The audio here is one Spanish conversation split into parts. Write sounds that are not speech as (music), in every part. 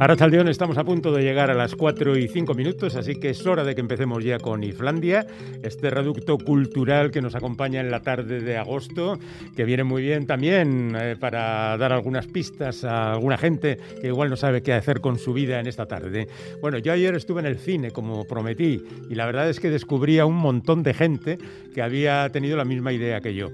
Arrachaldeón, estamos a punto de llegar a las 4 y 5 minutos, así que es hora de que empecemos ya con Islandia, este reducto cultural que nos acompaña en la tarde de agosto, que viene muy bien también eh, para dar algunas pistas a alguna gente que igual no sabe qué hacer con su vida en esta tarde. Bueno, yo ayer estuve en el cine, como prometí, y la verdad es que descubrí a un montón de gente que había tenido la misma idea que yo.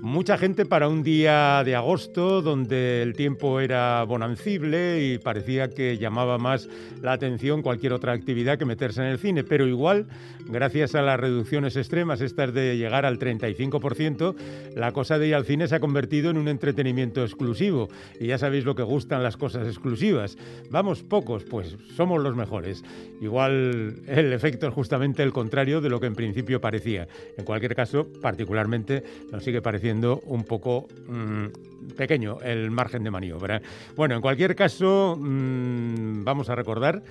Mucha gente para un día de agosto donde el tiempo era bonancible y parecía que llamaba más la atención cualquier otra actividad que meterse en el cine, pero igual, gracias a las reducciones extremas, estas de llegar al 35%, la cosa de ir al cine se ha convertido en un entretenimiento exclusivo y ya sabéis lo que gustan las cosas exclusivas. Vamos pocos, pues somos los mejores. Igual el efecto es justamente el contrario de lo que en principio parecía. En cualquier caso, particularmente nos sigue pareciendo un poco mm, pequeño el margen de maniobra. Bueno, en cualquier caso, mm, vamos a recordar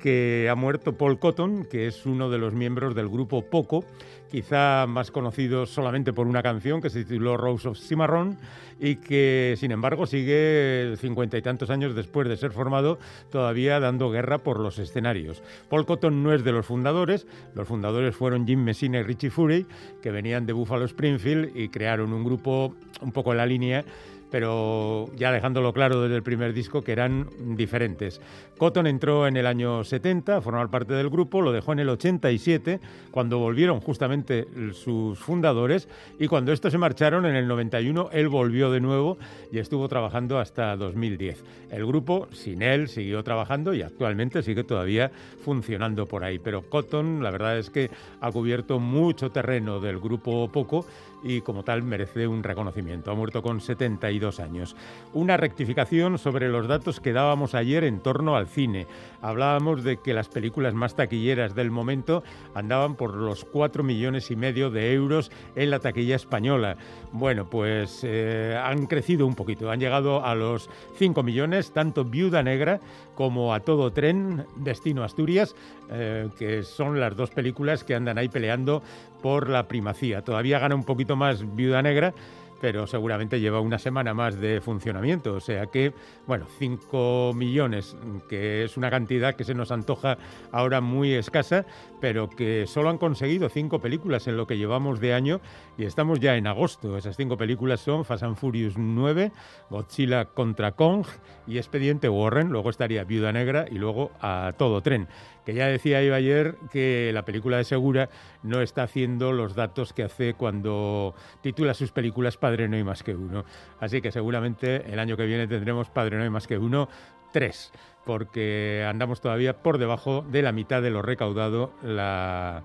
que ha muerto Paul Cotton, que es uno de los miembros del grupo Poco, quizá más conocido solamente por una canción que se tituló Rose of Cimarron y que, sin embargo, sigue cincuenta y tantos años después de ser formado, todavía dando guerra por los escenarios. Paul Cotton no es de los fundadores, los fundadores fueron Jim Messina y Richie Fury, que venían de Buffalo Springfield y crearon un grupo un poco en la línea pero ya dejándolo claro desde el primer disco que eran diferentes. Cotton entró en el año 70 a formar parte del grupo, lo dejó en el 87, cuando volvieron justamente sus fundadores, y cuando estos se marcharon en el 91, él volvió de nuevo y estuvo trabajando hasta 2010. El grupo, sin él, siguió trabajando y actualmente sigue todavía funcionando por ahí. Pero Cotton, la verdad es que ha cubierto mucho terreno del grupo Poco y como tal merece un reconocimiento. Ha muerto con 72 años. Una rectificación sobre los datos que dábamos ayer en torno al cine. Hablábamos de que las películas más taquilleras del momento andaban por los 4 millones y medio de euros en la taquilla española. Bueno, pues eh, han crecido un poquito, han llegado a los 5 millones, tanto Viuda Negra como A Todo Tren, Destino Asturias, eh, que son las dos películas que andan ahí peleando por la primacía. Todavía gana un poquito más Viuda Negra, pero seguramente lleva una semana más de funcionamiento. O sea que, bueno, 5 millones, que es una cantidad que se nos antoja ahora muy escasa, pero que solo han conseguido cinco películas en lo que llevamos de año y estamos ya en agosto. Esas cinco películas son Fast and Furious 9, Godzilla contra Kong y Expediente Warren, luego estaría Viuda Negra y luego a todo tren que ya decía yo ayer que la película de Segura no está haciendo los datos que hace cuando titula sus películas Padre no hay más que uno. Así que seguramente el año que viene tendremos Padre no hay más que uno, tres, porque andamos todavía por debajo de la mitad de lo recaudado la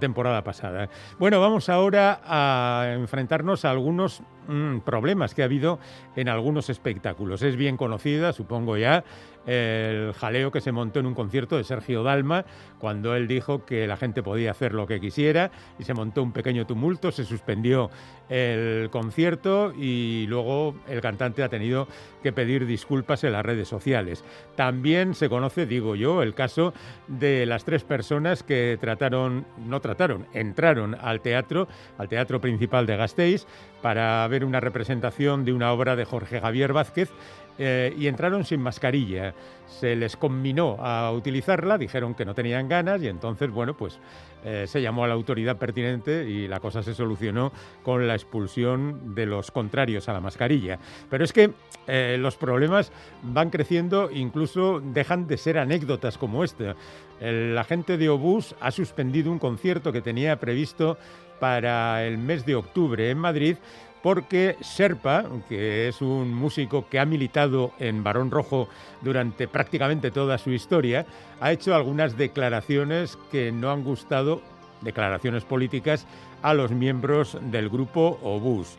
temporada pasada. Bueno, vamos ahora a enfrentarnos a algunos mm, problemas que ha habido en algunos espectáculos. Es bien conocida, supongo ya, el jaleo que se montó en un concierto de Sergio Dalma cuando él dijo que la gente podía hacer lo que quisiera y se montó un pequeño tumulto, se suspendió el concierto y luego el cantante ha tenido que pedir disculpas en las redes sociales. También se conoce, digo yo, el caso de las tres personas que trataron, no trataron, entraron al teatro, al teatro principal de Gasteiz, para ver una representación de una obra de Jorge Javier Vázquez eh, y entraron sin mascarilla. Se les combinó a utilizarla, dijeron que no tenían ganas y entonces, bueno, pues eh, se llamó a la autoridad pertinente y la cosa se solucionó con la expulsión de los contrarios a la mascarilla. Pero es que eh, los problemas van creciendo, incluso dejan de ser anécdotas como esta. El agente de Obús ha suspendido un concierto que tenía previsto para el mes de octubre en Madrid porque Serpa, que es un músico que ha militado en Barón Rojo durante prácticamente toda su historia, ha hecho algunas declaraciones que no han gustado, declaraciones políticas, a los miembros del grupo Obús.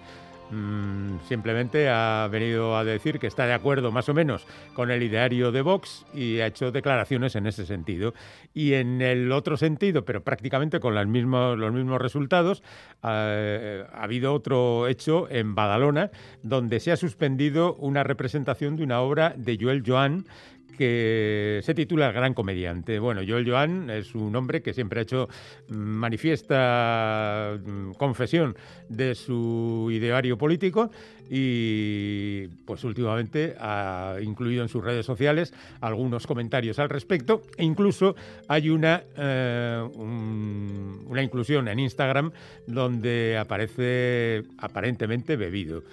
Mm, simplemente ha venido a decir que está de acuerdo más o menos con el ideario de Vox y ha hecho declaraciones en ese sentido. Y en el otro sentido, pero prácticamente con los mismos, los mismos resultados, ha habido otro hecho en Badalona donde se ha suspendido una representación de una obra de Joel Joan que se titula Gran Comediante. Bueno, Joel Joan es un hombre que siempre ha hecho mm, manifiesta mm, confesión de su ideario político y pues últimamente ha incluido en sus redes sociales algunos comentarios al respecto e incluso hay una, eh, una inclusión en Instagram donde aparece aparentemente bebido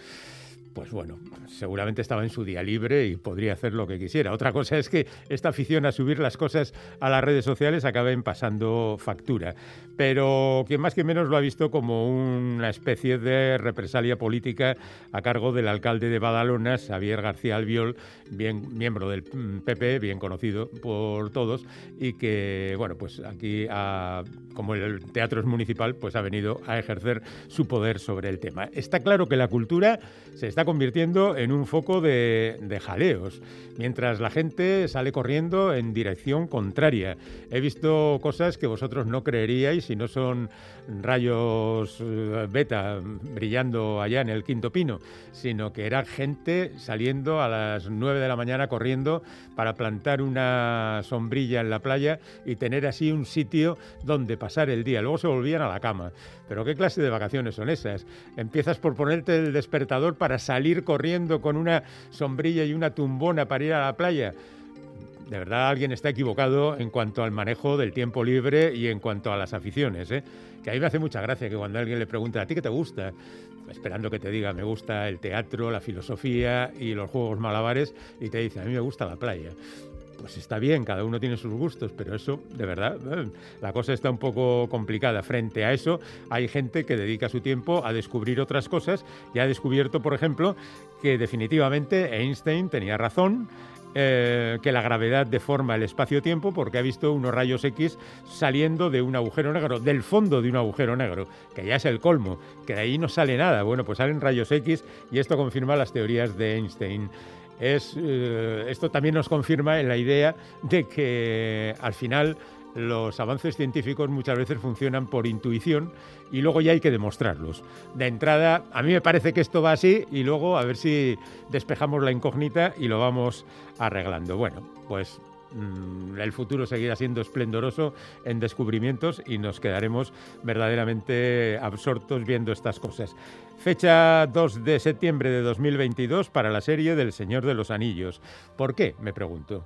pues bueno, seguramente estaba en su día libre y podría hacer lo que quisiera. Otra cosa es que esta afición a subir las cosas a las redes sociales acaben pasando factura. Pero quien más que menos lo ha visto como una especie de represalia política a cargo del alcalde de Badalona, Xavier García Albiol, bien miembro del PP, bien conocido por todos, y que, bueno, pues aquí, como el teatro es municipal, pues ha venido a ejercer su poder sobre el tema. Está claro que la cultura se está convirtiendo en un foco de, jaleos, mientras la gente sale corriendo en dirección contraria. He visto cosas que vosotros no creeríais si no son rayos eh, beta brillando allá en el quinto pino, sino que era gente saliendo a las 9 de la mañana corriendo para plantar una sombrilla en la playa y tener así un sitio donde pasar el día. Luego se volvían a la cama. Pero ¿qué clase de vacaciones son esas? Empiezas por ponerte el despertador para salir corriendo con una sombrilla y una tumbona para ir a la playa. De verdad, alguien está equivocado en cuanto al manejo del tiempo libre y en cuanto a las aficiones. ¿eh? Que a mí me hace mucha gracia que cuando alguien le pregunta, ¿a ti qué te gusta? Esperando que te diga, me gusta el teatro, la filosofía y los juegos malabares, y te dice, a mí me gusta la playa pues está bien, cada uno tiene sus gustos, pero eso, de verdad, eh, la cosa está un poco complicada. Frente a eso, hay gente que dedica su tiempo a descubrir otras cosas y ha descubierto, por ejemplo, que definitivamente Einstein tenía razón. Eh, que la gravedad deforma el espacio-tiempo porque ha visto unos rayos X saliendo de un agujero negro, del fondo de un agujero negro, que ya es el colmo, que de ahí no sale nada. Bueno, pues salen rayos X y esto confirma las teorías de Einstein es, eh, esto también nos confirma en la idea de que al final los avances científicos muchas veces funcionan por intuición y luego ya hay que demostrarlos. De entrada, a mí me parece que esto va así y luego a ver si despejamos la incógnita y lo vamos arreglando. Bueno, pues mm, el futuro seguirá siendo esplendoroso en descubrimientos y nos quedaremos verdaderamente absortos viendo estas cosas. Fecha 2 de septiembre de 2022 para la serie del Señor de los Anillos. ¿Por qué? Me pregunto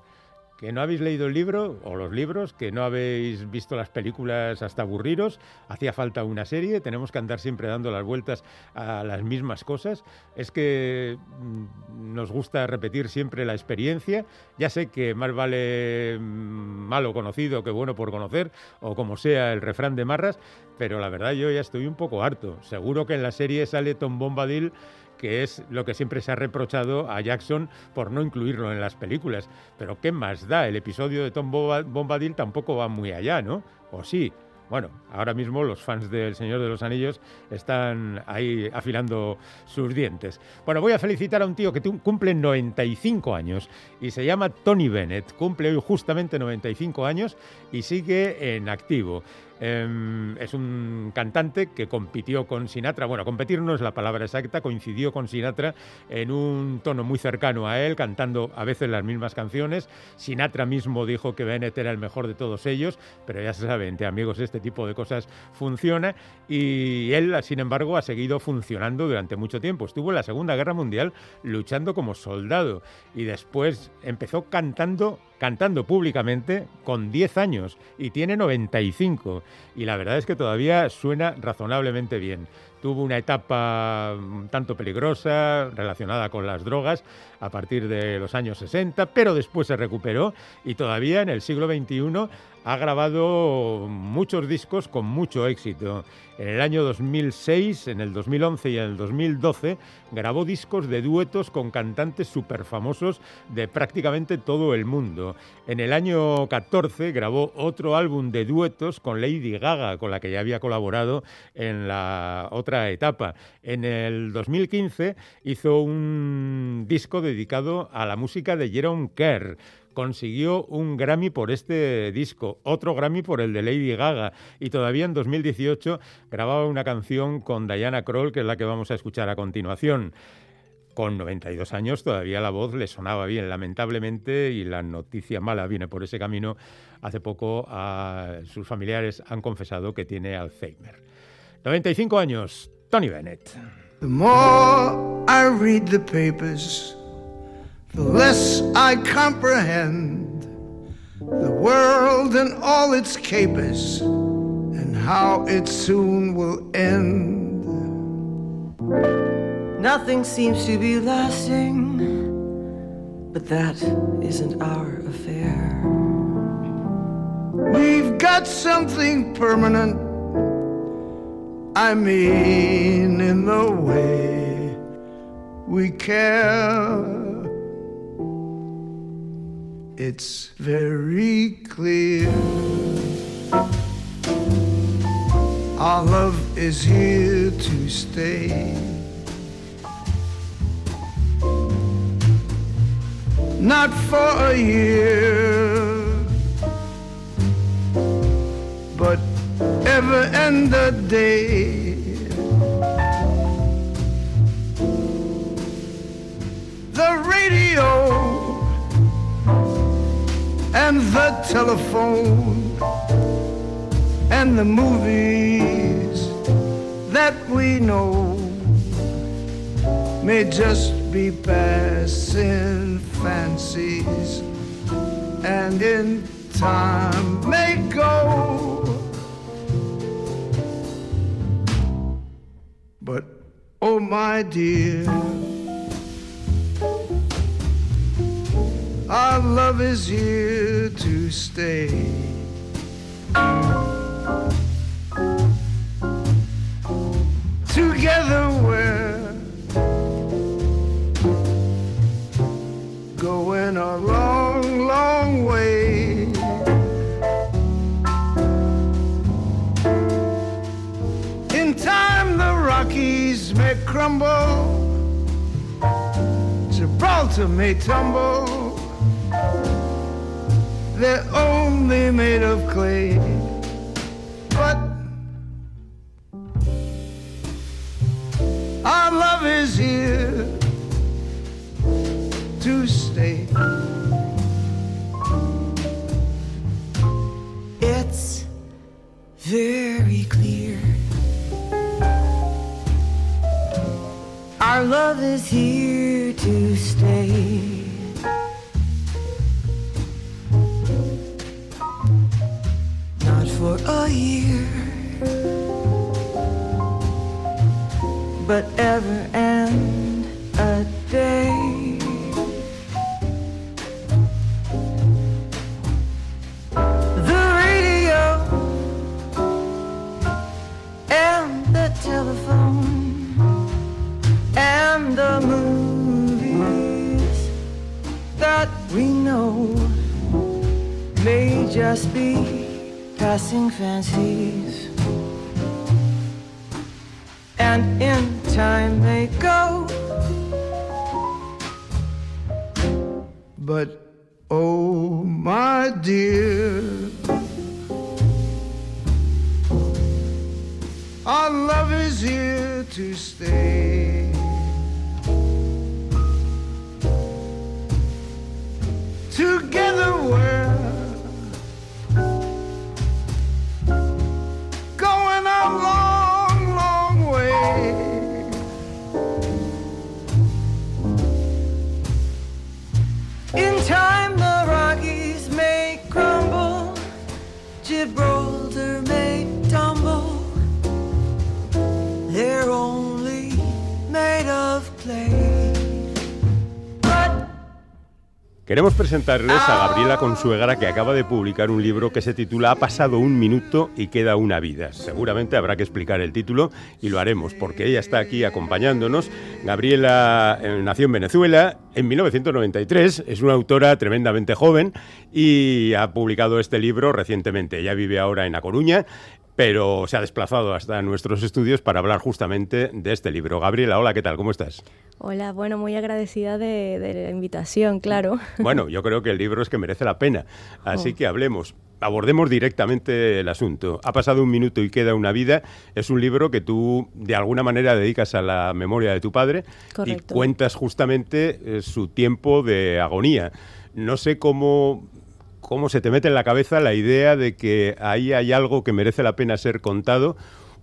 que no habéis leído el libro o los libros, que no habéis visto las películas hasta aburriros, hacía falta una serie, tenemos que andar siempre dando las vueltas a las mismas cosas, es que mm, nos gusta repetir siempre la experiencia, ya sé que más vale mm, malo conocido que bueno por conocer, o como sea el refrán de Marras, pero la verdad yo ya estoy un poco harto, seguro que en la serie sale Tom Bombadil que es lo que siempre se ha reprochado a Jackson por no incluirlo en las películas. Pero ¿qué más da? El episodio de Tom Bombadil tampoco va muy allá, ¿no? ¿O sí? Bueno, ahora mismo los fans del Señor de los Anillos están ahí afilando sus dientes. Bueno, voy a felicitar a un tío que cumple 95 años y se llama Tony Bennett. Cumple hoy justamente 95 años y sigue en activo. Em, es un cantante que compitió con Sinatra. Bueno, competir no es la palabra exacta, coincidió con Sinatra en un tono muy cercano a él, cantando a veces las mismas canciones. Sinatra mismo dijo que Bennett era el mejor de todos ellos, pero ya se sabe, entre amigos este tipo de cosas funciona. Y él, sin embargo, ha seguido funcionando durante mucho tiempo. Estuvo en la Segunda Guerra Mundial luchando como soldado y después empezó cantando cantando públicamente con 10 años y tiene 95 y la verdad es que todavía suena razonablemente bien. Tuvo una etapa un tanto peligrosa relacionada con las drogas a partir de los años 60, pero después se recuperó y todavía en el siglo XXI ha grabado muchos discos con mucho éxito. En el año 2006, en el 2011 y en el 2012 grabó discos de duetos con cantantes súper famosos de prácticamente todo el mundo. En el año 14 grabó otro álbum de duetos con Lady Gaga, con la que ya había colaborado en la otra etapa. En el 2015 hizo un disco dedicado a la música de Jerome Kerr consiguió un Grammy por este disco, otro Grammy por el de Lady Gaga y todavía en 2018 grababa una canción con Diana Kroll, que es la que vamos a escuchar a continuación. con 92 años todavía la voz le sonaba bien, lamentablemente, y la noticia mala viene por ese camino. Hace poco sus familiares han confesado que tiene Alzheimer. 95 años, Tony Bennett. The more I read the papers, the less I comprehend the world and all its capers and how it soon will end. Nothing seems to be lasting, but that isn't our affair. We've got something permanent. I mean, in the way we care. It's very clear. Our love is here to stay. not for a year, ever end the day. The radio and the telephone and the movies that we know may just be passing fancies and in time may go. But oh, my dear, our love is here to stay. Together we're may crumble, Gibraltar may tumble. They're only made of clay, but our love is is here to stay. Not for a year, but ever and just be passing fancies. And in time they go. But oh, my dear, our love is here to stay. Queremos presentarles a Gabriela Consuegra que acaba de publicar un libro que se titula Ha pasado un minuto y queda una vida. Seguramente habrá que explicar el título y lo haremos porque ella está aquí acompañándonos. Gabriela eh, nació en Venezuela en 1993, es una autora tremendamente joven y ha publicado este libro recientemente. Ella vive ahora en A Coruña pero se ha desplazado hasta nuestros estudios para hablar justamente de este libro. Gabriela, hola, ¿qué tal? ¿Cómo estás? Hola, bueno, muy agradecida de, la invitación, claro. (laughs) Bueno, yo creo que el libro es que merece la pena, así oh. que hablemos. abordemos directamente el asunto. Ha pasado un minuto y queda una vida. Es un libro que tú de alguna manera dedicas a la memoria de tu padre y cuentas justamente eh, su tiempo de agonía. No sé cómo cómo se te mete en la cabeza la idea de que ahí hay algo que merece la pena ser contado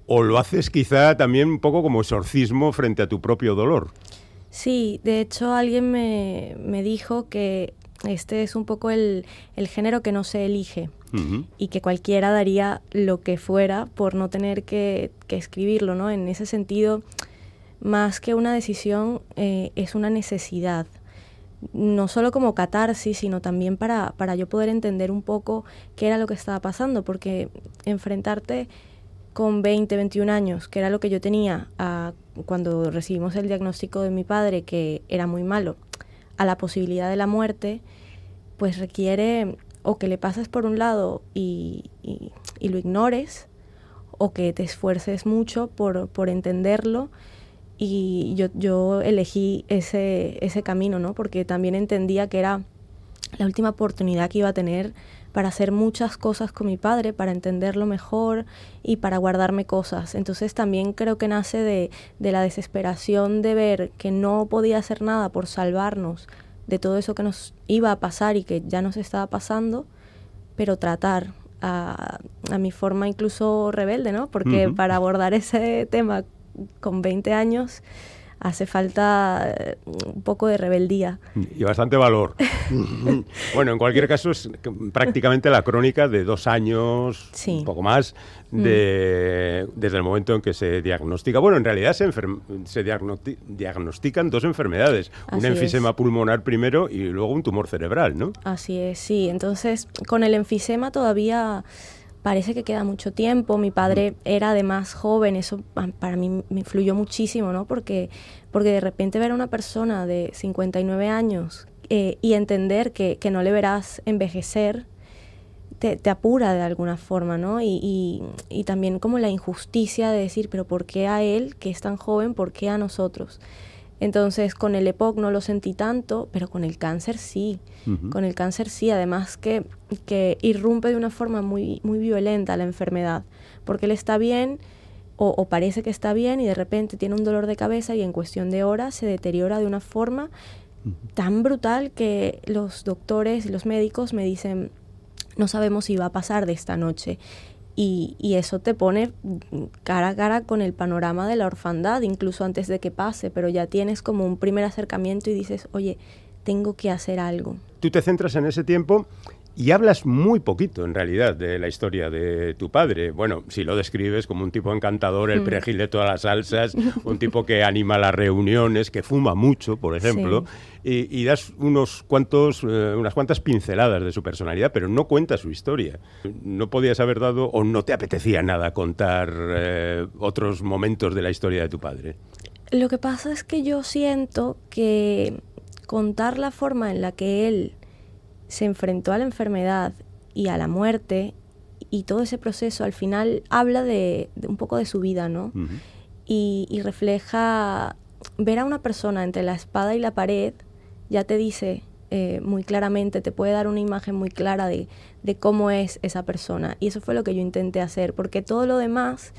o lo haces quizá también un poco como exorcismo frente a tu propio dolor. Sí, de hecho alguien me, me dijo que este es un poco el, el género que no se elige y que cualquiera daría lo que fuera por no tener que, que escribirlo, ¿no? En ese sentido, más que una decisión, eh, es una necesidad no solo como catarsis, sino también para, para yo poder entender un poco qué era lo que estaba pasando, porque enfrentarte con 20, 21 años, que era lo que yo tenía cuando recibimos el diagnóstico de mi padre, que era muy malo, a la posibilidad de la muerte, pues requiere o que le pases por un lado y, y, lo ignores, o que te esfuerces mucho por, por entenderlo y yo, yo elegí ese, ese camino, ¿no? Porque también entendía que era la última oportunidad que iba a tener para hacer muchas cosas con mi padre, para entenderlo mejor y para guardarme cosas. Entonces también creo que nace de, de, la desesperación de ver que no podía hacer nada por salvarnos de todo eso que nos iba a pasar y que ya nos estaba pasando, pero tratar a, a mi forma incluso rebelde, ¿no? Porque para abordar ese tema con 20 años hace falta eh, un poco de rebeldía. Y bastante valor. (laughs) bueno, en cualquier caso es prácticamente la crónica de dos años, un poco más, mm. de, desde el momento en que se diagnostica. Bueno, en realidad se, se diagnostican dos enfermedades, un enfisema pulmonar primero y luego un tumor cerebral, ¿no? Así es, sí. Entonces, con el enfisema todavía parece que queda mucho tiempo. Mi padre era además joven, eso para mí me influyó muchísimo, ¿no? Porque, porque de repente ver a una persona de 59 años eh, y entender que, que, no le verás envejecer, te, te, apura de alguna forma, ¿no? Y, y, y también como la injusticia de decir, pero ¿por qué a él, que es tan joven, por qué a nosotros? Entonces con el EPOC no lo sentí tanto, pero con el cáncer sí. Con el cáncer sí, además que, que irrumpe de una forma muy, muy violenta la enfermedad, porque él está bien o, parece que está bien y de repente tiene un dolor de cabeza y en cuestión de horas se deteriora de una forma tan brutal que los doctores y los médicos me dicen, no sabemos si va a pasar de esta noche. Y, y, eso te pone cara a cara con el panorama de la orfandad, incluso antes de que pase, pero ya tienes como un primer acercamiento y dices, oye, tengo que hacer algo. Tú te centras en ese tiempo y hablas muy poquito, en realidad, de la historia de tu padre. Bueno, si lo describes como un tipo encantador, el mm. perejil de todas las salsas, (laughs) un tipo que anima las reuniones, que fuma mucho, por ejemplo, y, das unos cuantos, eh, unas cuantas pinceladas de su personalidad, pero no cuenta su historia. No podías haber dado o no te apetecía nada contar eh, otros momentos de la historia de tu padre. Lo que pasa es que yo siento que contar la forma en la que él se enfrentó a la enfermedad y a la muerte y todo ese proceso al final habla de, un poco de su vida, ¿no? y, refleja ver a una persona entre la espada y la pared, ya te dice eh, muy claramente, te puede dar una imagen muy clara de, de, cómo es esa persona. Y eso fue lo que yo intenté hacer, porque todo lo demás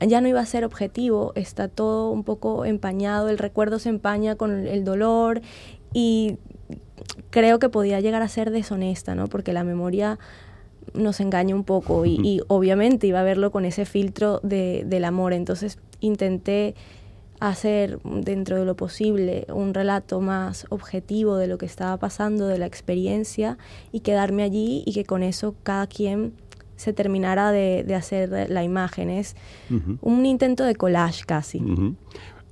ya no iba a ser objetivo, está todo un poco empañado, el recuerdo se empaña con el dolor y creo que podía llegar a ser deshonesta, ¿no? Porque la memoria nos engaña un poco y, obviamente iba a verlo con ese filtro de, del amor. Entonces intenté hacer dentro de lo posible un relato más objetivo de lo que estaba pasando, de la experiencia y quedarme allí y que con eso cada quien se terminara de, hacer la imagen. Es un intento de collage casi.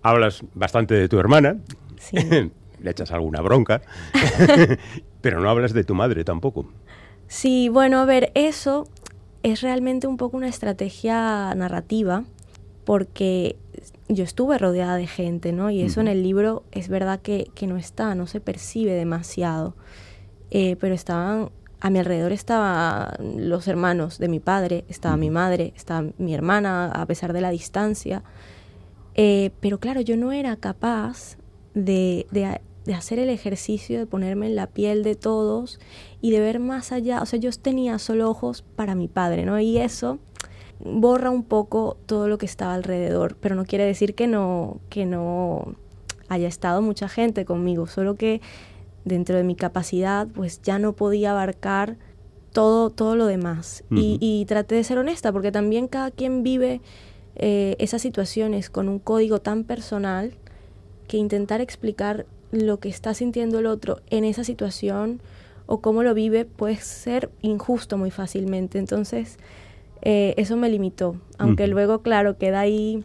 Hablas bastante de tu hermana. Sí. (laughs) le echas alguna bronca, (laughs) pero no hablas de tu madre tampoco. Sí, bueno, a ver, eso es realmente un poco una estrategia narrativa, porque yo estuve rodeada de gente, ¿no? Y eso en el libro es verdad que, no está, no se percibe demasiado. Eh, pero estaban, a mi alrededor estaban los hermanos de mi padre, estaba mi madre, estaba mi hermana, a pesar de la distancia. Eh, pero claro, yo no era capaz de, de hacer el ejercicio de ponerme en la piel de todos y de ver más allá. O sea, yo tenía solo ojos para mi padre, ¿no? Y eso borra un poco todo lo que estaba alrededor, pero no quiere decir que no, que no haya estado mucha gente conmigo, solo que dentro de mi capacidad pues ya no podía abarcar todo, todo lo demás. y, traté de ser honesta, porque también cada quien vive eh, esas situaciones con un código tan personal que intentar explicar lo que está sintiendo el otro en esa situación o cómo lo vive puede ser injusto muy fácilmente. Entonces, eh, eso me limitó. Aunque luego, claro, queda ahí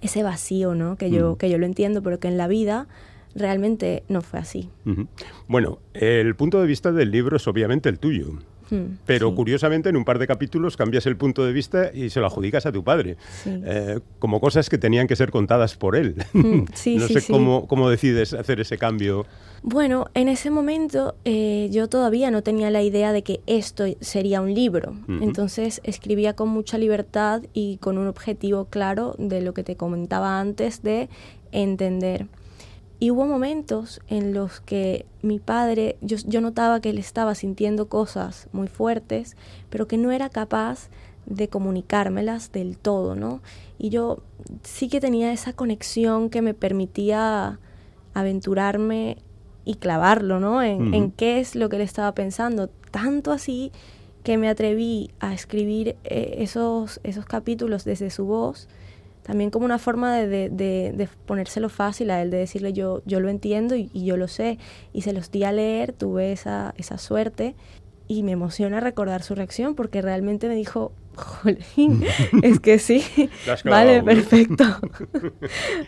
ese vacío, ¿no? Que yo, que yo lo entiendo, pero que en la vida realmente no fue así. Bueno, el punto de vista del libro es obviamente el tuyo. Hmm, pero curiosamente en un par de capítulos cambias el punto de vista y se lo adjudicas a tu padre, eh, como cosas que tenían que ser contadas por él. Hmm, (laughs) no sé cómo, cómo decides hacer ese cambio. Bueno, en ese momento eh, yo todavía no tenía la idea de que esto sería un libro, entonces escribía con mucha libertad y con un objetivo claro de lo que te comentaba antes de entender. Y hubo momentos en los que mi padre, yo, yo, notaba que él estaba sintiendo cosas muy fuertes, pero que no era capaz de comunicármelas del todo, ¿no? Y yo sí que tenía esa conexión que me permitía aventurarme y clavarlo, ¿no? En, en qué es lo que él estaba pensando. Tanto así que me atreví a escribir eh, esos, esos capítulos desde su voz también como una forma de, ponérselo fácil a él, de decirle yo, yo lo entiendo y, yo lo sé. Y se los di a leer, tuve esa, esa suerte y me emociona recordar su reacción porque realmente me dijo, Jolín, (laughs) es que sí, vale, perfecto.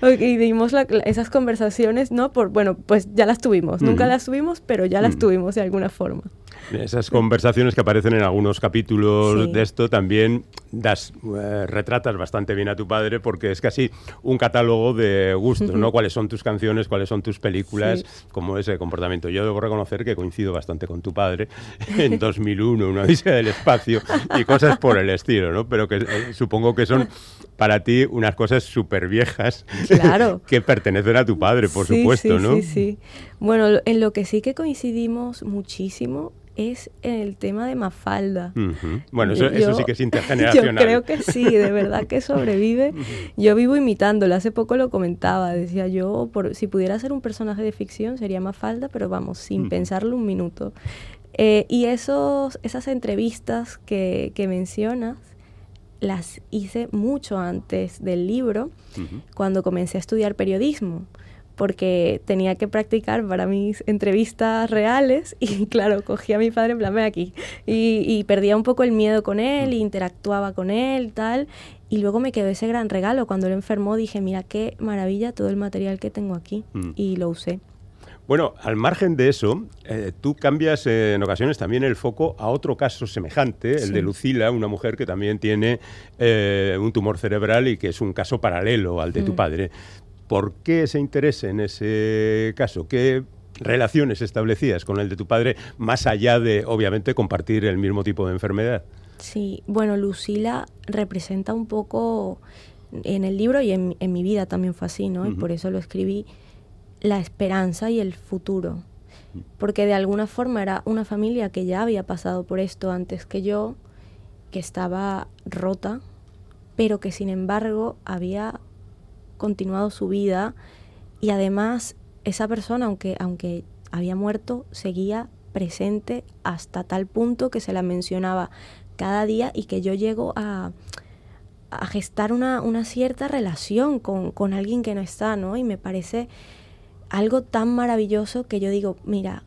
(laughs) y dimos esas conversaciones, ¿no? Por, bueno, pues ya las tuvimos, nunca las tuvimos, pero ya las tuvimos de alguna forma. Esas conversaciones que aparecen en algunos capítulos de esto también das, eh, retratas bastante bien a tu padre porque es casi un catálogo de gustos, ¿no? Cuáles son tus canciones, cuáles son tus películas, cómo es el comportamiento. Yo debo reconocer que coincido bastante con tu padre (laughs) en 2001, Una odisea del espacio y cosas por el estilo, ¿no? Pero que eh, supongo que son para ti unas cosas súper viejas claro. (laughs) que pertenecen a tu padre, por supuesto, ¿no? Sí, sí. Bueno, en lo que sí que coincidimos muchísimo es el tema de Mafalda. Bueno, eso, sí que es (laughs) intergeneracional. Yo creo que sí, de verdad que sobrevive. Yo vivo imitándola, hace poco lo comentaba, decía yo, por, si pudiera ser un personaje de ficción sería Mafalda, pero vamos, sin pensarlo un minuto. Eh, y esos, esas entrevistas que, que, mencionas las hice mucho antes del libro, cuando comencé a estudiar periodismo porque tenía que practicar para mis entrevistas reales (laughs) y claro, cogía a mi padre en plan, aquí y, perdía un poco el miedo con él, y interactuaba con él, tal, y luego me quedó ese gran regalo. Cuando él enfermó dije, mira qué maravilla todo el material que tengo aquí mm. y lo usé. Bueno, al margen de eso, eh, tú cambias en ocasiones también el foco a otro caso semejante, el de Lucila, una mujer que también tiene eh, un tumor cerebral y que es un caso paralelo al de tu mm. padre. ¿Por qué ese interés en ese caso? ¿Qué relaciones establecías con el de tu padre, más allá de, obviamente, compartir el mismo tipo de enfermedad? Sí, bueno, Lucila representa un poco en el libro y en, mi vida también fue así, ¿no? Y por eso lo escribí, la esperanza y el futuro. Porque de alguna forma era una familia que ya había pasado por esto antes que yo, que estaba rota, pero que sin embargo había continuado su vida y además esa persona, aunque, aunque había muerto, seguía presente hasta tal punto que se la mencionaba cada día y que yo llego a, a gestar una, una, cierta relación con, con, alguien que no está, ¿no? Y me parece algo tan maravilloso que yo digo, mira,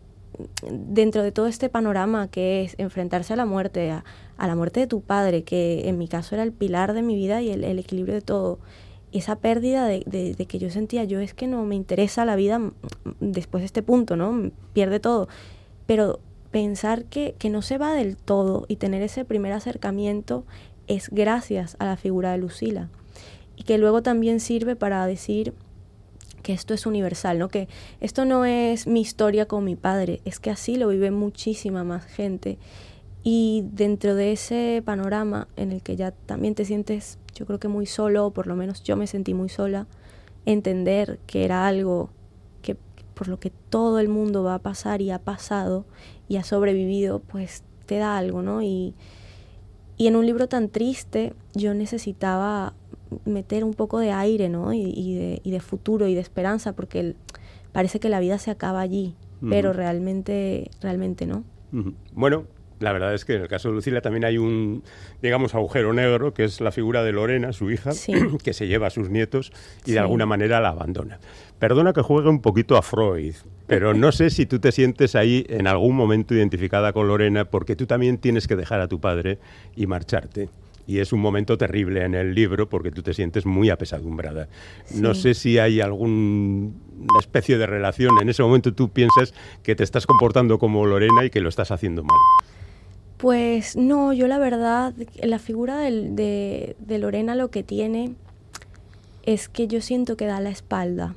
dentro de todo este panorama que es enfrentarse a la muerte, a, la muerte de tu padre, que en mi caso era el pilar de mi vida y el, el equilibrio de todo, esa pérdida de, que yo sentía, yo es que no me interesa la vida después de este punto, ¿no? Pierde todo. Pero pensar que no se va del todo y tener ese primer acercamiento es gracias a la figura de Lucila. Y que luego también sirve para decir que esto es universal, ¿no? Que esto no es mi historia con mi padre, es que así lo vive muchísima más gente. Y dentro de ese panorama en el que ya también te sientes yo creo que muy solo, o por lo menos yo me sentí muy sola, entender que era algo que por lo que todo el mundo va a pasar y ha pasado y ha sobrevivido, pues te da algo, ¿no? Y, y en un libro tan triste yo necesitaba meter un poco de aire, ¿no? Y, de, y de, futuro y de esperanza, porque parece que la vida se acaba allí, pero realmente, realmente no. Bueno, la verdad es que en el caso de Lucila también hay un, digamos, agujero negro, que es la figura de Lorena, su hija, (clears throat) que se lleva a sus nietos y de alguna manera la abandona. Perdona que juegue un poquito a Freud, pero no sé si tú te sientes ahí en algún momento identificada con Lorena, porque tú también tienes que dejar a tu padre y marcharte. Y es un momento terrible en el libro porque tú te sientes muy apesadumbrada. No sé si hay alguna especie de relación. En ese momento tú piensas que te estás comportando como Lorena y que lo estás haciendo mal. Pues no, yo la verdad, la figura de, Lorena lo que tiene es que yo siento que da la espalda.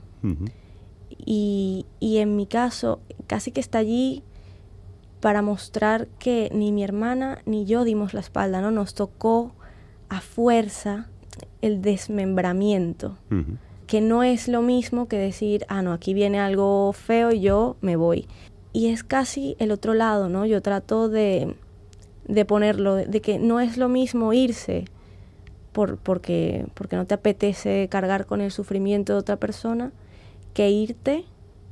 y, y, en mi caso, casi que está allí para mostrar que ni mi hermana ni yo dimos la espalda, ¿no? Nos tocó a fuerza el desmembramiento, que no es lo mismo que decir, ah, no, aquí viene algo feo y yo me voy. Y es casi el otro lado, ¿no? Yo trato de de ponerlo, de, que no es lo mismo irse por, porque, porque no te apetece cargar con el sufrimiento de otra persona, que irte,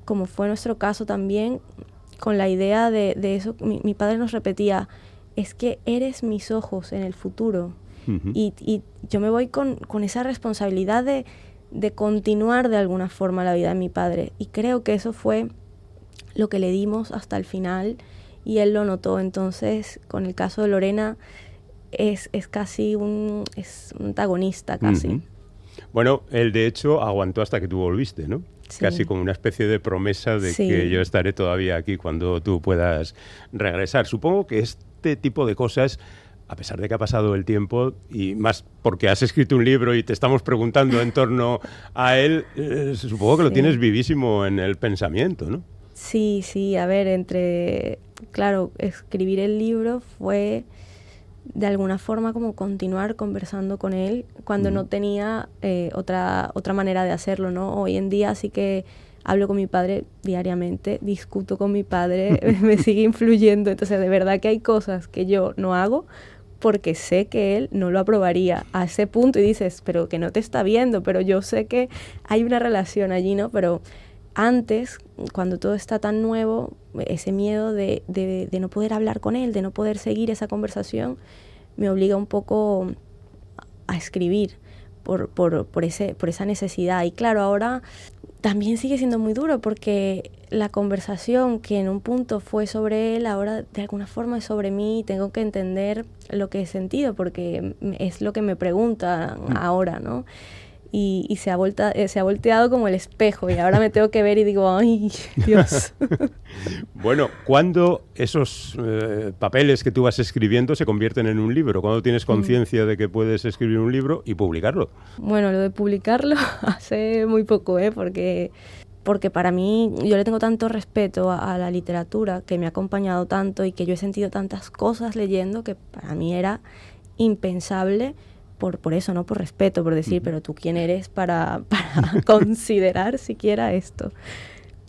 como fue nuestro caso también, con la idea de, de eso. Mi, padre nos repetía, es que eres mis ojos en el futuro. y, y, yo me voy con, con esa responsabilidad de, de continuar de alguna forma la vida de mi padre. Y creo que eso fue lo que le dimos hasta el final y él lo notó. Entonces, con el caso de Lorena, es, es casi un, es un antagonista, casi. Bueno, él de hecho aguantó hasta que tú volviste, ¿no? Casi como una especie de promesa de que yo estaré todavía aquí cuando tú puedas regresar. Supongo que este tipo de cosas a pesar de que ha pasado el tiempo y más porque has escrito un libro y te estamos preguntando en torno a él, eh, supongo que lo tienes vivísimo en el pensamiento, ¿no? Sí, sí, a ver, entre, claro, escribir el libro fue de alguna forma como continuar conversando con él cuando no tenía eh, otra, otra manera de hacerlo, ¿no? Hoy en día sí que hablo con mi padre diariamente, discuto con mi padre, (laughs) (laughs) me sigue influyendo, entonces de verdad que hay cosas que yo no hago porque sé que él no lo aprobaría a ese punto y dices, pero que no te está viendo, pero yo sé que hay una relación allí, ¿no? Pero antes, cuando todo está tan nuevo, ese miedo de, no poder hablar con él, de no poder seguir esa conversación, me obliga un poco a escribir por, por, ese, por esa necesidad. Y claro, ahora también sigue siendo muy duro porque la conversación que en un punto fue sobre él, ahora de alguna forma es sobre mí y tengo que entender lo que he sentido porque es lo que me preguntan mm. ahora, ¿no? Y, se, ha volta, eh, se ha volteado como el espejo y ahora me tengo que ver y digo, ay, Dios. (laughs) bueno, ¿cuándo esos eh, papeles que tú vas escribiendo se convierten en un libro? ¿Cuándo tienes mm. conciencia de que puedes escribir un libro y publicarlo? Bueno, lo de publicarlo (laughs) hace muy poco, ¿eh? Porque porque para mí yo le tengo tanto respeto a, la literatura que me ha acompañado tanto y que yo he sentido tantas cosas leyendo que para mí era impensable por, por eso, no por respeto, por decir, pero tú quién eres para, (laughs) para considerar siquiera esto.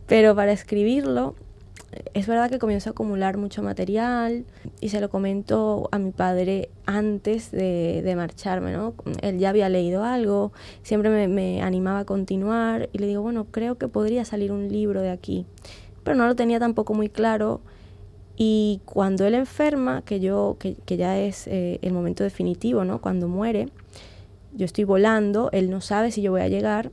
Pero para escribirlo, es verdad que comienzo a acumular mucho material y se lo comento a mi padre antes de, de marcharme, ¿no? Él ya había leído algo, siempre me, me, animaba a continuar y le digo, bueno, creo que podría salir un libro de aquí. Pero no lo tenía tampoco muy claro y cuando él enferma, que, yo, que, ya es eh, el momento definitivo, ¿no? Cuando muere, yo estoy volando, él no sabe si yo voy a llegar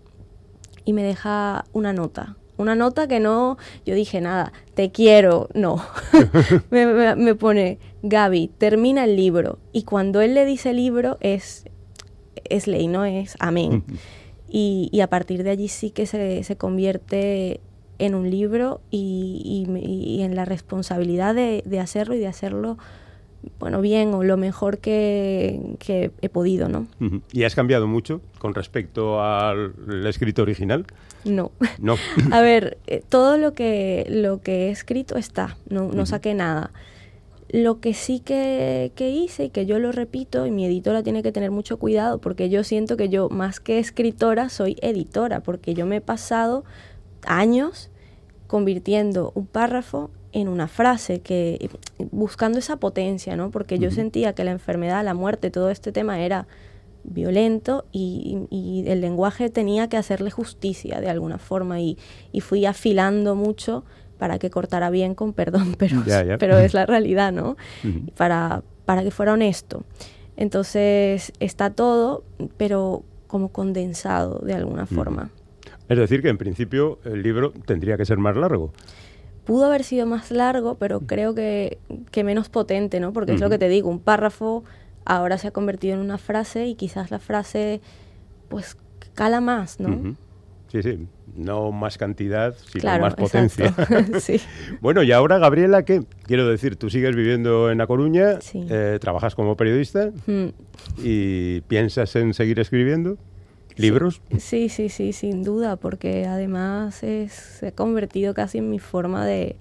y me deja una nota. Una nota que no, yo dije nada, te quiero, no. (laughs) me, pone, Gaby, termina el libro. Y cuando él le dice libro es, es ley, no es amén. y, y, a partir de allí sí que se, se convierte en un libro y, y, en la responsabilidad de, de, hacerlo y de hacerlo bueno bien o lo mejor que, que he podido no y has cambiado mucho con respecto al escrito original no. No. (laughs) A ver eh, todo lo que lo que he escrito está no, no saqué nada. Lo que sí que, que, hice y que yo lo repito y mi editora tiene que tener mucho cuidado porque yo siento que yo más que escritora soy editora porque yo me he pasado años convirtiendo un párrafo en una frase, que buscando esa potencia, ¿no? Porque yo sentía que la enfermedad, la muerte, todo este tema era violento y, el lenguaje tenía que hacerle justicia de alguna forma y, fui afilando mucho para que cortara bien con perdón, (laughs) pero, pero es la realidad, ¿no? para, para que fuera honesto. Entonces está todo, pero como condensado de alguna forma. Es decir, que en principio el libro tendría que ser más largo. Pudo haber sido más largo, pero creo que, menos potente, ¿no? Porque es lo que te digo, un párrafo ahora se ha convertido en una frase y quizás la frase, pues, cala más, ¿no? Sí, sí, no más cantidad, sino más potencia. (laughs) sí. (laughs) bueno, y ahora, Gabriela, ¿qué? Quiero decir, tú sigues viviendo en La Coruña, eh, trabajas como periodista y piensas en seguir escribiendo. ¿Libros? Sí, sí, sí, sin duda, porque además se ha convertido casi en mi forma de,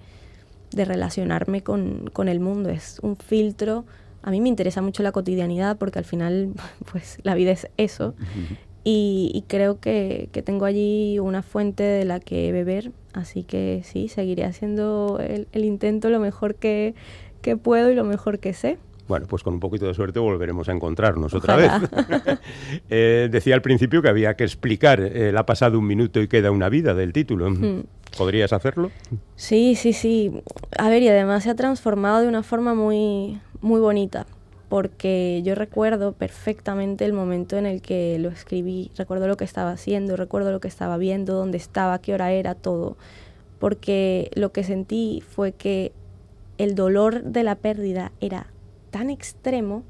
relacionarme con, el mundo. Es un filtro. A mí me interesa mucho la cotidianidad porque al final, (laughs) pues la vida es eso. y, creo que, tengo allí una fuente de la que beber. Así que sí, seguiré haciendo el, intento lo mejor que puedo y lo mejor que sé. Bueno, pues con un poquito de suerte volveremos a encontrarnos otra vez. (laughs) Eh, decía al principio que había que explicar el ha pasado un minuto y queda una vida del título. Hmm. ¿Podrías hacerlo? Sí, sí, sí. A ver, y además se ha transformado de una forma muy, muy bonita, porque yo recuerdo perfectamente el momento en el que lo escribí, recuerdo lo que estaba haciendo, recuerdo lo que estaba viendo, dónde estaba, qué hora era, todo, porque lo que sentí fue que el dolor de la pérdida era tan extremo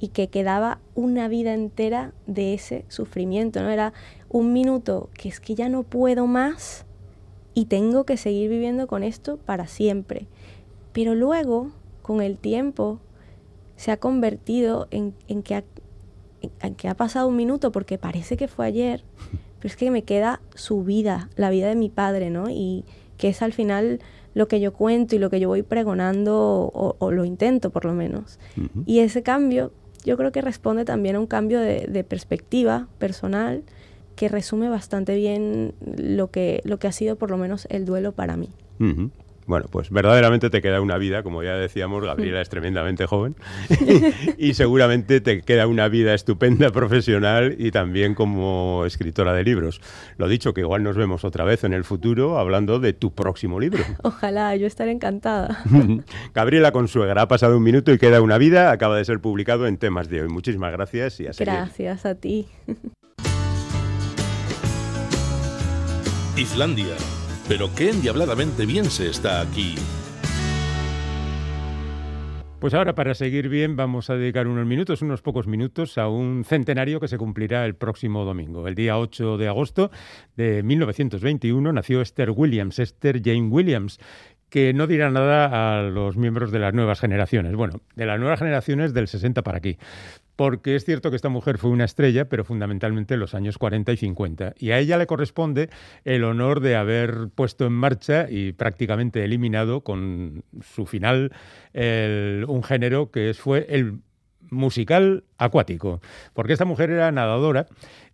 y que quedaba una vida entera de ese sufrimiento, ¿no? Era un minuto que es que ya no puedo más y tengo que seguir viviendo con esto para siempre. Pero luego, con el tiempo, se ha convertido en, que, ha, en que ha pasado un minuto porque parece que fue ayer, pero es que me queda su vida, la vida de mi padre, ¿no? Y que es al final lo que yo cuento y lo que yo voy pregonando o, lo intento por lo menos. Y ese cambio yo creo que responde también a un cambio de, perspectiva personal que resume bastante bien lo que, lo que ha sido por lo menos el duelo para mí. Bueno, pues verdaderamente te queda una vida, como ya decíamos, Gabriela es tremendamente joven (laughs) y seguramente te queda una vida estupenda profesional y también como escritora de libros. Lo dicho, que igual nos vemos otra vez en el futuro hablando de tu próximo libro. Ojalá, yo estaré encantada. (laughs) Gabriela Consuegra, ha pasado un minuto y queda una vida, acaba de ser publicado en temas de hoy. Muchísimas gracias y a Gracias a ti. Islandia pero qué endiabladamente bien se está aquí. Pues ahora para seguir bien vamos a dedicar unos minutos, unos pocos minutos, a un centenario que se cumplirá el próximo domingo. El día 8 de agosto de 1921 nació Esther Williams, Esther Jane Williams, que no dirá nada a los miembros de las nuevas generaciones. Bueno, de las nuevas generaciones del 60 para aquí porque es cierto que esta mujer fue una estrella, pero fundamentalmente en los años 40 y 50. Y a ella le corresponde el honor de haber puesto en marcha y prácticamente eliminado con su final un género que fue el musical acuático, porque esta mujer era nadadora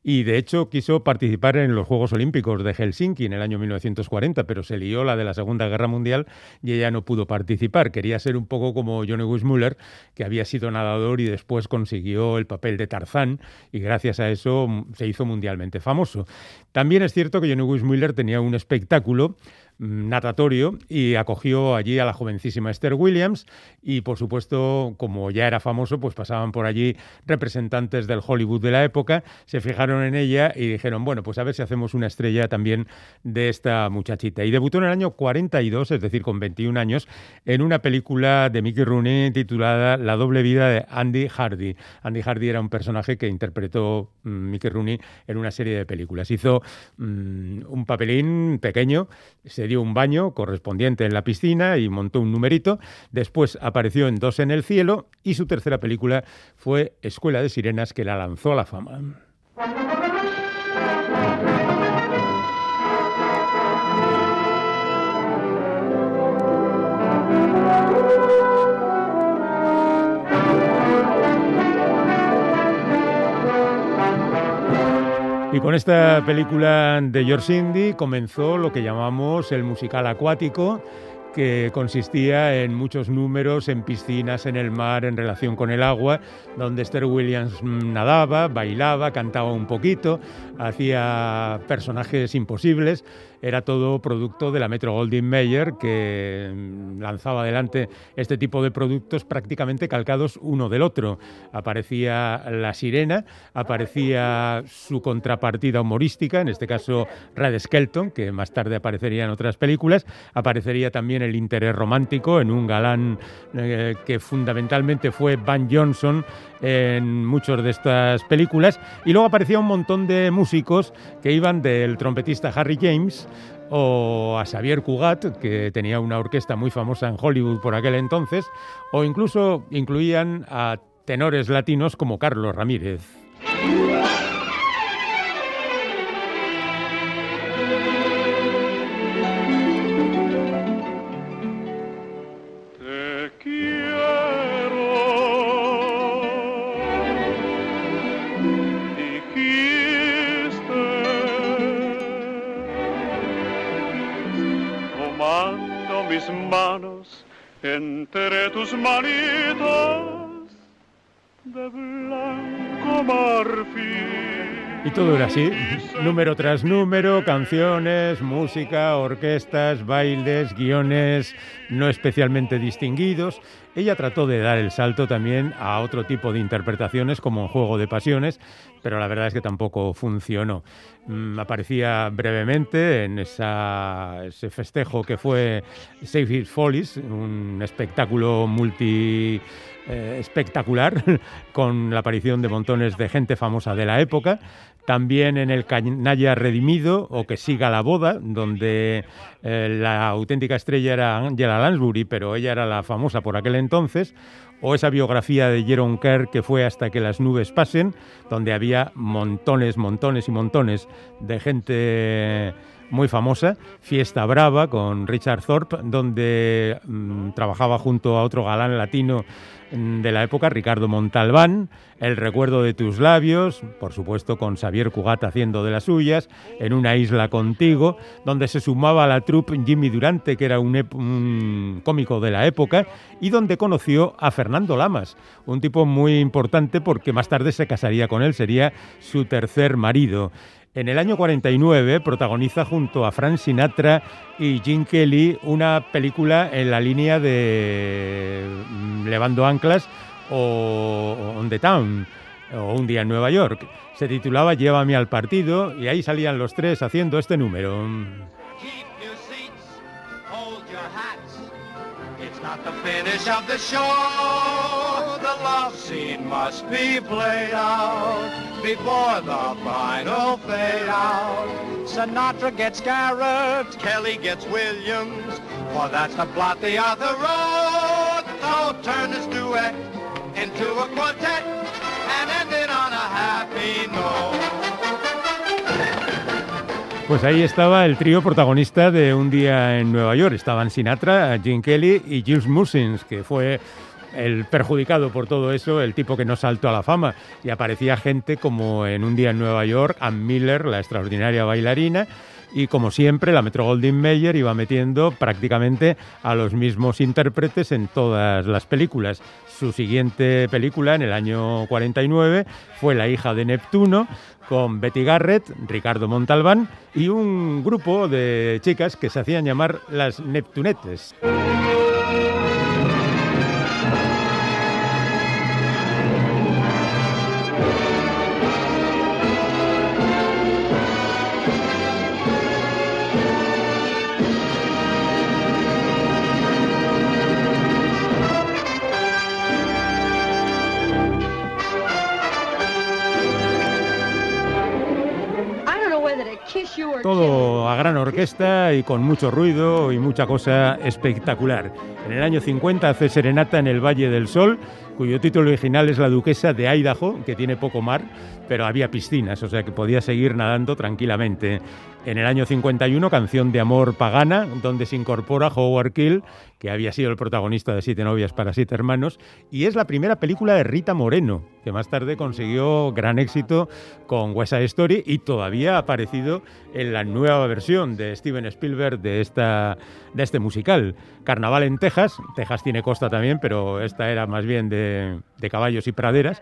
y de hecho quiso participar en los Juegos Olímpicos de Helsinki en el año 1940, pero se lió la de la Segunda Guerra Mundial y ella no pudo participar. Quería ser un poco como Johnny Weissmuller, que había sido nadador y después consiguió el papel de Tarzán y gracias a eso se hizo mundialmente famoso. También es cierto que Johnny Weissmuller tenía un espectáculo natatorio y acogió allí a la jovencísima Esther Williams y por supuesto como ya era famoso pues pasaban por allí representantes del Hollywood de la época, se fijaron en ella y dijeron bueno pues a ver si hacemos una estrella también de esta muchachita y debutó en el año 42 es decir con 21 años en una película de Mickey Rooney titulada La doble vida de Andy Hardy. Andy Hardy era un personaje que interpretó mm, Mickey Rooney en una serie de películas. Hizo mm, un papelín pequeño, se dio un baño correspondiente en la piscina y montó un numerito. Después apareció en Dos en el cielo y su tercera película fue Escuela de Sirenas que la lanzó a la fama. Y con esta película de George Indy comenzó lo que llamamos el musical acuático, que consistía en muchos números en piscinas, en el mar, en relación con el agua, donde Esther Williams nadaba, bailaba, cantaba un poquito, hacía personajes imposibles era todo producto de la Metro Goldwyn Mayer que mm, lanzaba adelante este tipo de productos prácticamente calcados uno del otro. Aparecía La Sirena, aparecía su contrapartida humorística, en este caso Red Skelton, que más tarde aparecería en otras películas, aparecería también el interés romántico en un galán eh, que fundamentalmente fue Van Johnson en muchas de estas películas y luego aparecía un montón de músicos que iban del trompetista Harry James o a Xavier Cugat, que tenía una orquesta muy famosa en Hollywood por aquel entonces, o incluso incluían a tenores latinos como Carlos Ramírez. Todo era así, número tras número, canciones, música, orquestas, bailes, guiones no especialmente distinguidos. Ella trató de dar el salto también a otro tipo de interpretaciones como Juego de Pasiones, pero la verdad es que tampoco funcionó. Mm, aparecía brevemente en ese festejo que fue Save It Follies, un espectáculo multi eh, espectacular (laughs) con la aparición de montones de gente famosa de la época. También en el Canalla Redimido o Que siga la boda, donde eh, la auténtica estrella era Angela Lansbury, pero ella era la famosa por aquel entonces o esa biografía de Jerome Kerr que fue hasta que las nubes pasen, donde había montones, montones y montones de gente muy famosa, Fiesta Brava con Richard Thorpe, donde mm, trabajaba junto a otro galán latino de la época, Ricardo Montalbán, El recuerdo de tus labios, por supuesto con Xavier Cugat haciendo de las suyas, En una isla contigo, donde se sumaba a la troupe Jimmy Durante, que era un, cómico de la época, y donde conoció a Fernando Lamas, un tipo muy importante porque más tarde se casaría con él, sería su tercer marido. En el año 49 protagoniza junto a Frank Sinatra y Gene Kelly una película en la línea de mm, Levando Anclas o On the Town o Un día en Nueva York. Se titulaba Llévame al partido y ahí salían los tres haciendo este número. Of the show. The love scene must be played out before the final fade out. Sinatra gets Garrett, Kelly gets Williams, for that's the plot the other wrote. So turn this duet into a quartet and end it on a happy note. Pues ahí estaba el trío protagonista de Un día en Nueva York. Estaban Sinatra, Gene Kelly y Jules Mussins, que fue el perjudicado por todo eso, el tipo que no saltó a la fama. Y aparecía gente como en Un día en Nueva York, Ann Miller, la extraordinaria bailarina, y como siempre la Metro Goldwyn Mayer iba metiendo prácticamente a los mismos intérpretes en todas las películas. Su siguiente película en el año 49 fue La hija de Neptuno con Betty Garrett, Ricardo Montalbán y un grupo de chicas que se hacían llamar las Neptunetes. Todo a gran orquesta y con mucho ruido y mucha cosa espectacular. En el año 50 hace Serenata en el Valle del Sol cuyo título original es La Duquesa de Idaho, que tiene poco mar, pero había piscinas, o sea que podía seguir nadando tranquilamente. En el año 51, Canción de Amor Pagana, donde se incorpora Howard Kill, que había sido el protagonista de Siete novias para siete hermanos, y es la primera película de Rita Moreno, que más tarde consiguió gran éxito con West Side Story y todavía ha aparecido en la nueva versión de Steven Spielberg de, esta, de este musical. Carnaval en Texas, Texas tiene costa también, pero esta era más bien de, de caballos y praderas,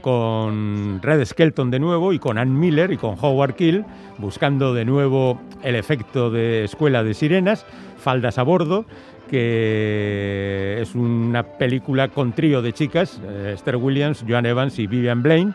con Red Skelton de nuevo y con Ann Miller y con Howard Kill, buscando de nuevo el efecto de Escuela de Sirenas, Faldas a Bordo, que es una película con trío de chicas, eh, Esther Williams, Joan Evans y Vivian Blaine,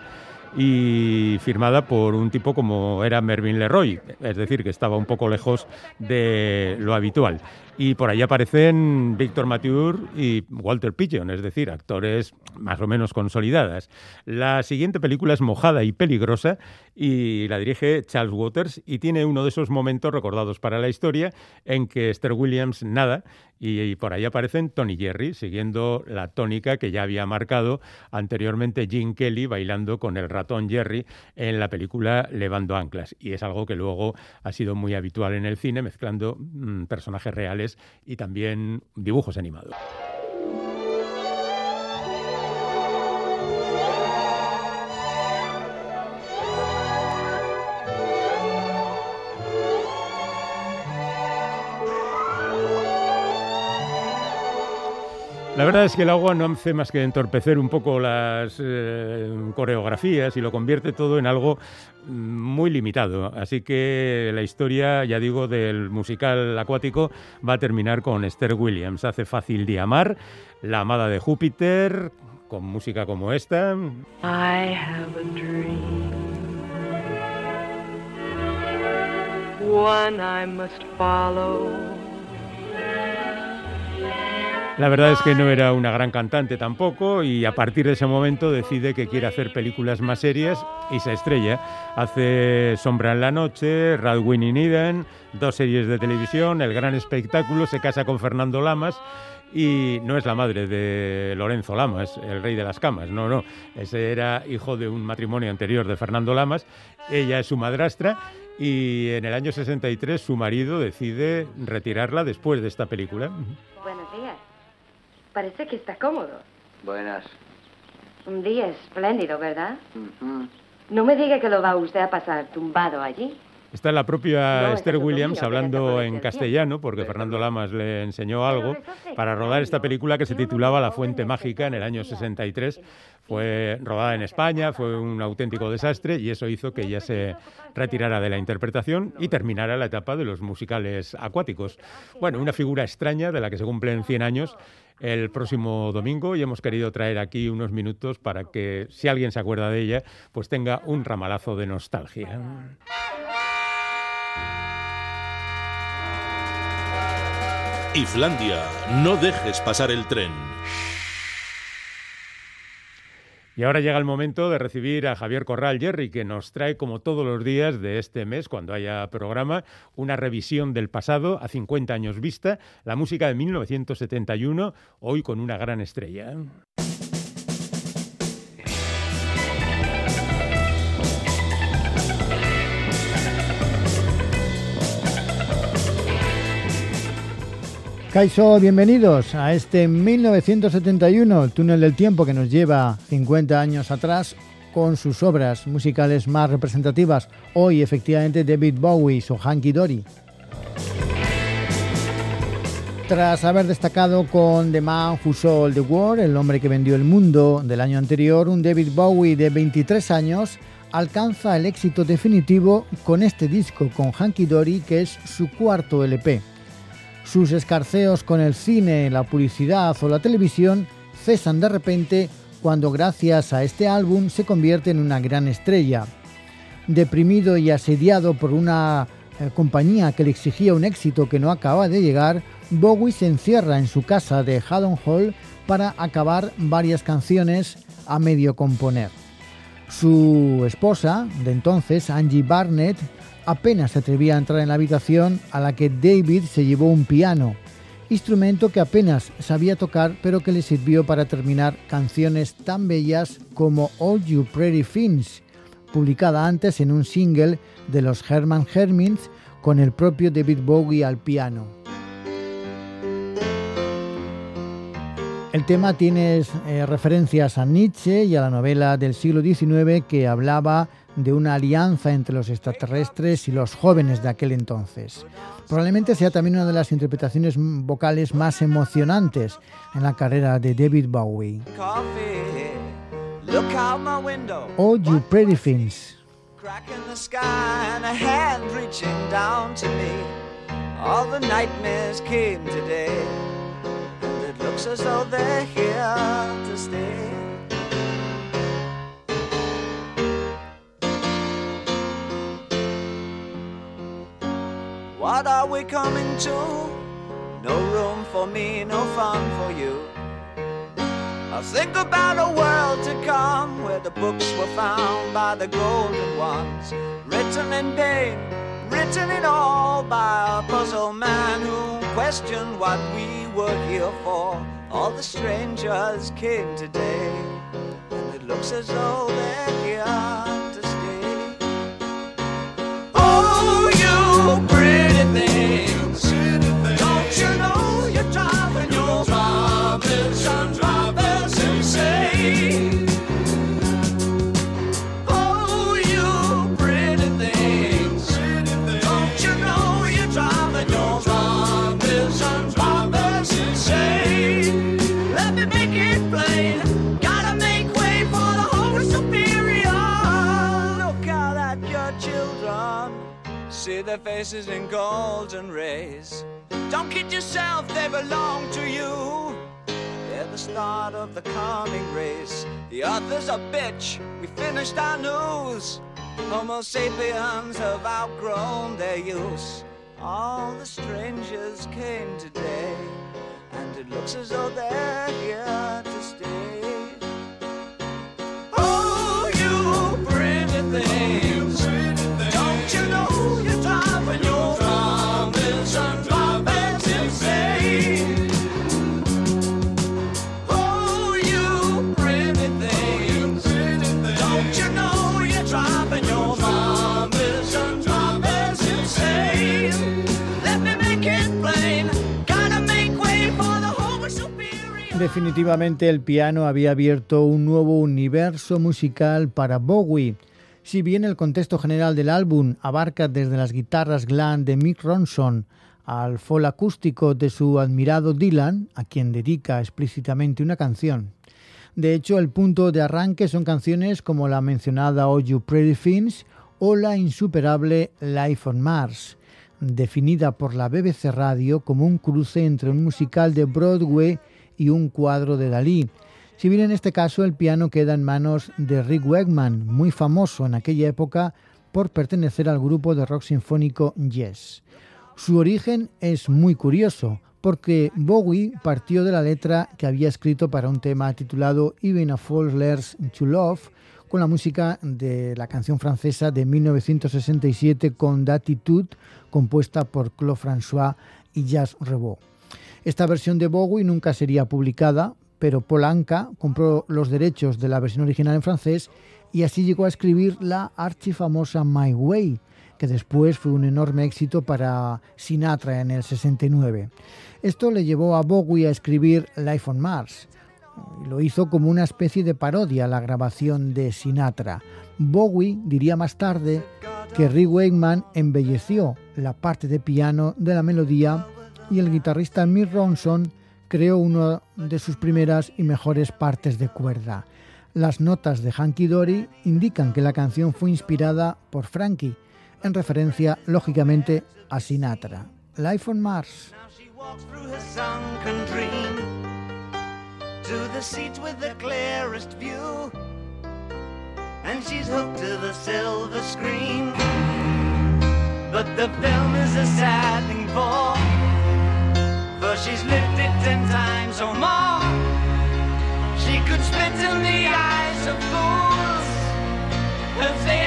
y firmada por un tipo como era Mervyn Leroy, es decir, que estaba un poco lejos de lo habitual. Y por ahí aparecen Víctor Mature y Walter Pigeon, es decir, actores más o menos consolidadas. La siguiente película es Mojada y Peligrosa y la dirige Charles Waters y tiene uno de esos momentos recordados para la historia en que Esther Williams nada y, por ahí aparecen Tony Jerry, siguiendo la tónica que ya había marcado anteriormente Jim Kelly bailando con el ratón Jerry en la película Levando Anclas. Y es algo que luego ha sido muy habitual en el cine, mezclando mm, personajes reales y también dibujos animados. La verdad es que el agua no hace más que entorpecer un poco las eh, coreografías y lo convierte todo en algo mm, muy limitado. Así que la historia, ya digo, del musical acuático va a terminar con Esther Williams. Hace fácil de amar, la amada de Júpiter, con música como esta. I have a dream. One I must follow. La verdad es que no era una gran cantante tampoco y a partir de ese momento decide que quiere hacer películas más serias y se estrella. Hace Sombra en la Noche, Radwin in Eden, dos series de televisión, El Gran Espectáculo, se casa con Fernando Lamas y no es la madre de Lorenzo Lamas, el rey de las camas, no, no, ese era hijo de un matrimonio anterior de Fernando Lamas, ella es su madrastra y en el año 63 su marido decide retirarla después de esta película. Buenos días. Parece que está cómodo. Buenas. Un día espléndido, ¿verdad? No me diga que lo va usted a pasar tumbado allí. Está la propia Esther Williams hablando en castellano, porque Fernando Lamas le enseñó algo, para rodar esta película que se titulaba La Fuente Mágica en el año 63. Fue rodada en España, fue un auténtico desastre y eso hizo que ella se retirara de la interpretación y terminara la etapa de los musicales acuáticos. Bueno, una figura extraña de la que se cumplen 100 años el próximo domingo y hemos querido traer aquí unos minutos para que si alguien se acuerda de ella, pues tenga un ramalazo de nostalgia. Islandia, no dejes pasar el tren. Y ahora llega el momento de recibir a Javier Corral Jerry, que nos trae, como todos los días de este mes, cuando haya programa, una revisión del pasado a 50 años vista, la música de 1971, hoy con una gran estrella. Kaiso, bienvenidos a este 1971, el túnel del tiempo que nos lleva 50 años atrás con sus obras musicales más representativas. Hoy, efectivamente, David Bowie o Hanky Dory. Tras haber destacado con The Man Who Sold the World, el hombre que vendió el mundo del año anterior, un David Bowie de 23 años alcanza el éxito definitivo con este disco, con Hanky Dory, que es su cuarto LP. Sus escarceos con el cine, la publicidad o la televisión cesan de repente cuando gracias a este álbum se convierte en una gran estrella. Deprimido y asediado por una eh, compañía que le exigía un éxito que no acaba de llegar, Bowie se encierra en su casa de Haddon Hall para acabar varias canciones a medio componer. Su esposa, de entonces, Angie Barnett, apenas se atrevía a entrar en la habitación a la que David se llevó un piano instrumento que apenas sabía tocar pero que le sirvió para terminar canciones tan bellas como All You Pretty Things, publicada antes en un single de los Herman Hermins con el propio David Bowie al piano. El tema tiene eh, referencias a Nietzsche y a la novela del siglo XIX que hablaba de una alianza entre los extraterrestres y los jóvenes de aquel entonces. Probablemente sea también una de las interpretaciones vocales más emocionantes en la carrera de David Bowie. Oh, you pretty things. All the nightmares came today, and it looks as though they're here to stay. What are we coming to? No room for me, no fun for you. I think about a world to come where the books were found by the golden ones, written in pain, written in all by a puzzle man who questioned what we were here for. All the strangers came today, and it looks as though they're here to stay. Oh, you pretty things, their faces in golden rays. Don't kid yourself, they belong to you. They're the start of the coming race. The author's a bitch, we finished our news. Homo sapiens have outgrown their use. All the strangers came today, and it looks as though they're here to stay. Definitivamente el piano había abierto un nuevo universo musical para Bowie. Si bien el contexto general del álbum abarca desde las guitarras glam de Mick Ronson al folk acústico de su admirado Dylan, a quien dedica explícitamente una canción. De hecho, el punto de arranque son canciones como la mencionada Oh You Pretty Things o la insuperable Life on Mars, definida por la BBC Radio como un cruce entre un musical de Broadway y un cuadro de Dalí. Si bien en este caso el piano queda en manos de Rick Wegman, muy famoso en aquella época por pertenecer al grupo de rock sinfónico Yes. Su origen es muy curioso, porque Bowie partió de la letra que había escrito para un tema titulado Even a Fool Learns to Love, con la música de la canción francesa de 1967 con D'Attitude, compuesta por Claude François y Jazz Rebaud. Esta versión de Bowie nunca sería publicada, pero Paul Anka compró los derechos de la versión original en francés y así llegó a escribir la archifamosa My Way, que después fue un enorme éxito para Sinatra en el 69. Esto le llevó a Bowie a escribir Life on Mars. Lo hizo como una especie de parodia a la grabación de Sinatra. Bowie diría más tarde que Rick Wakeman embelleció la parte de piano de la melodía y el guitarrista Mick Ronson creó una de sus primeras y mejores partes de cuerda. Las notas de Hanky Dory indican que la canción fue inspirada por Frankie, en referencia lógicamente a Sinatra. Life on Mars. And she's hooked to the silver screen. But the film is a sad thing for, for she's lived it ten times or more. She could spit in the eyes of fools if they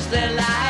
show. Is there life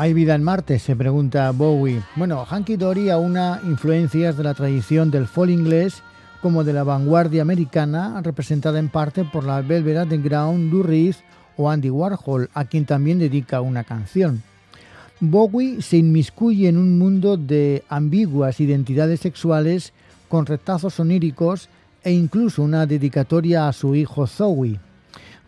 ¿Hay vida en Marte? Se pregunta Bowie. Bueno, Hanky Dory aúna influencias de la tradición del folk inglés como de la vanguardia americana, representada en parte por la Velvet Underground, Lou Reed o Andy Warhol, a quien también dedica una canción. Bowie se inmiscuye en un mundo de ambiguas identidades sexuales con retazos oníricos e incluso una dedicatoria a su hijo Zoe.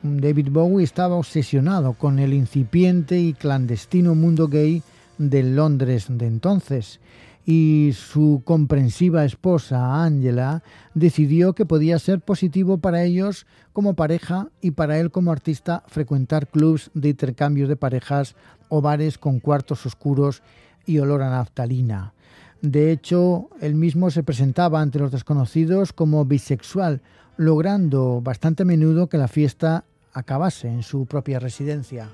David Bowie estaba obsesionado con el incipiente y clandestino mundo gay del Londres de entonces y su comprensiva esposa Angela decidió que podía ser positivo para ellos como pareja y para él como artista frecuentar clubs de intercambios de parejas o bares con cuartos oscuros y olor a naftalina. De hecho, él mismo se presentaba ante los desconocidos como bisexual, logrando bastante a menudo que la fiesta acabase en su propia residencia.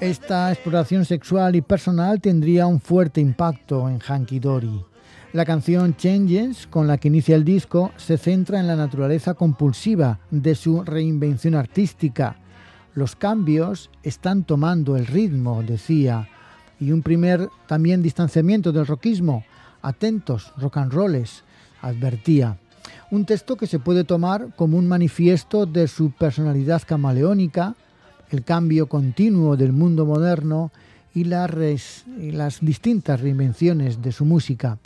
Esta exploración sexual y personal tendría un fuerte impacto en Hanky Dory. La canción Changes, con la que inicia el disco, se centra en la naturaleza compulsiva de su reinvención artística. Los cambios están tomando el ritmo, decía, y un primer también distanciamiento del rockismo. Atentos, rock and rolls, advertía. Un texto que se puede tomar como un manifiesto de su personalidad camaleónica, el cambio continuo del mundo moderno y, las, distintas reinvenciones de su música.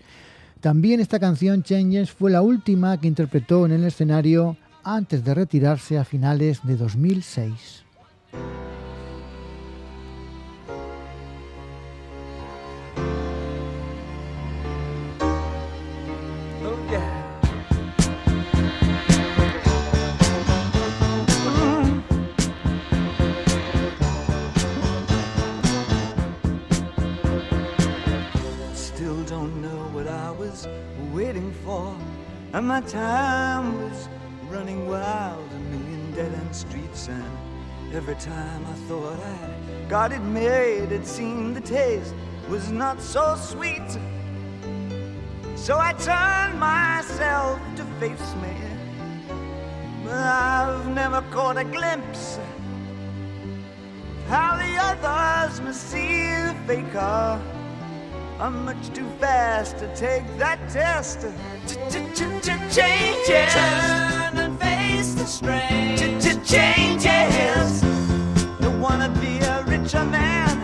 También esta canción Changes fue la última que interpretó en el escenario antes de retirarse a finales de 2006. And every time I thought I got it made, it seemed the taste was not so sweet. So I turned myself to face me. But I've never caught a glimpse of how the others must see the faker. I'm much too fast to take that test. Changes. Turn and face the strain. Changes. Don't wanna be a richer man.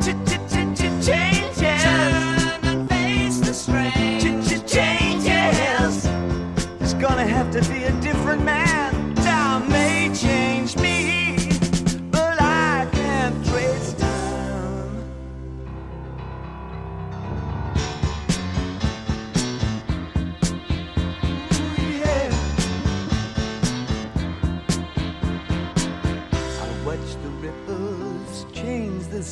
Changes. Turn and face the strain. Changes. It's gonna have to be a different man.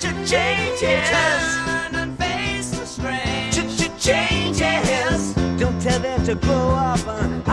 Changes. Turn and face the strange. Changes. Don't tell them to grow up uh,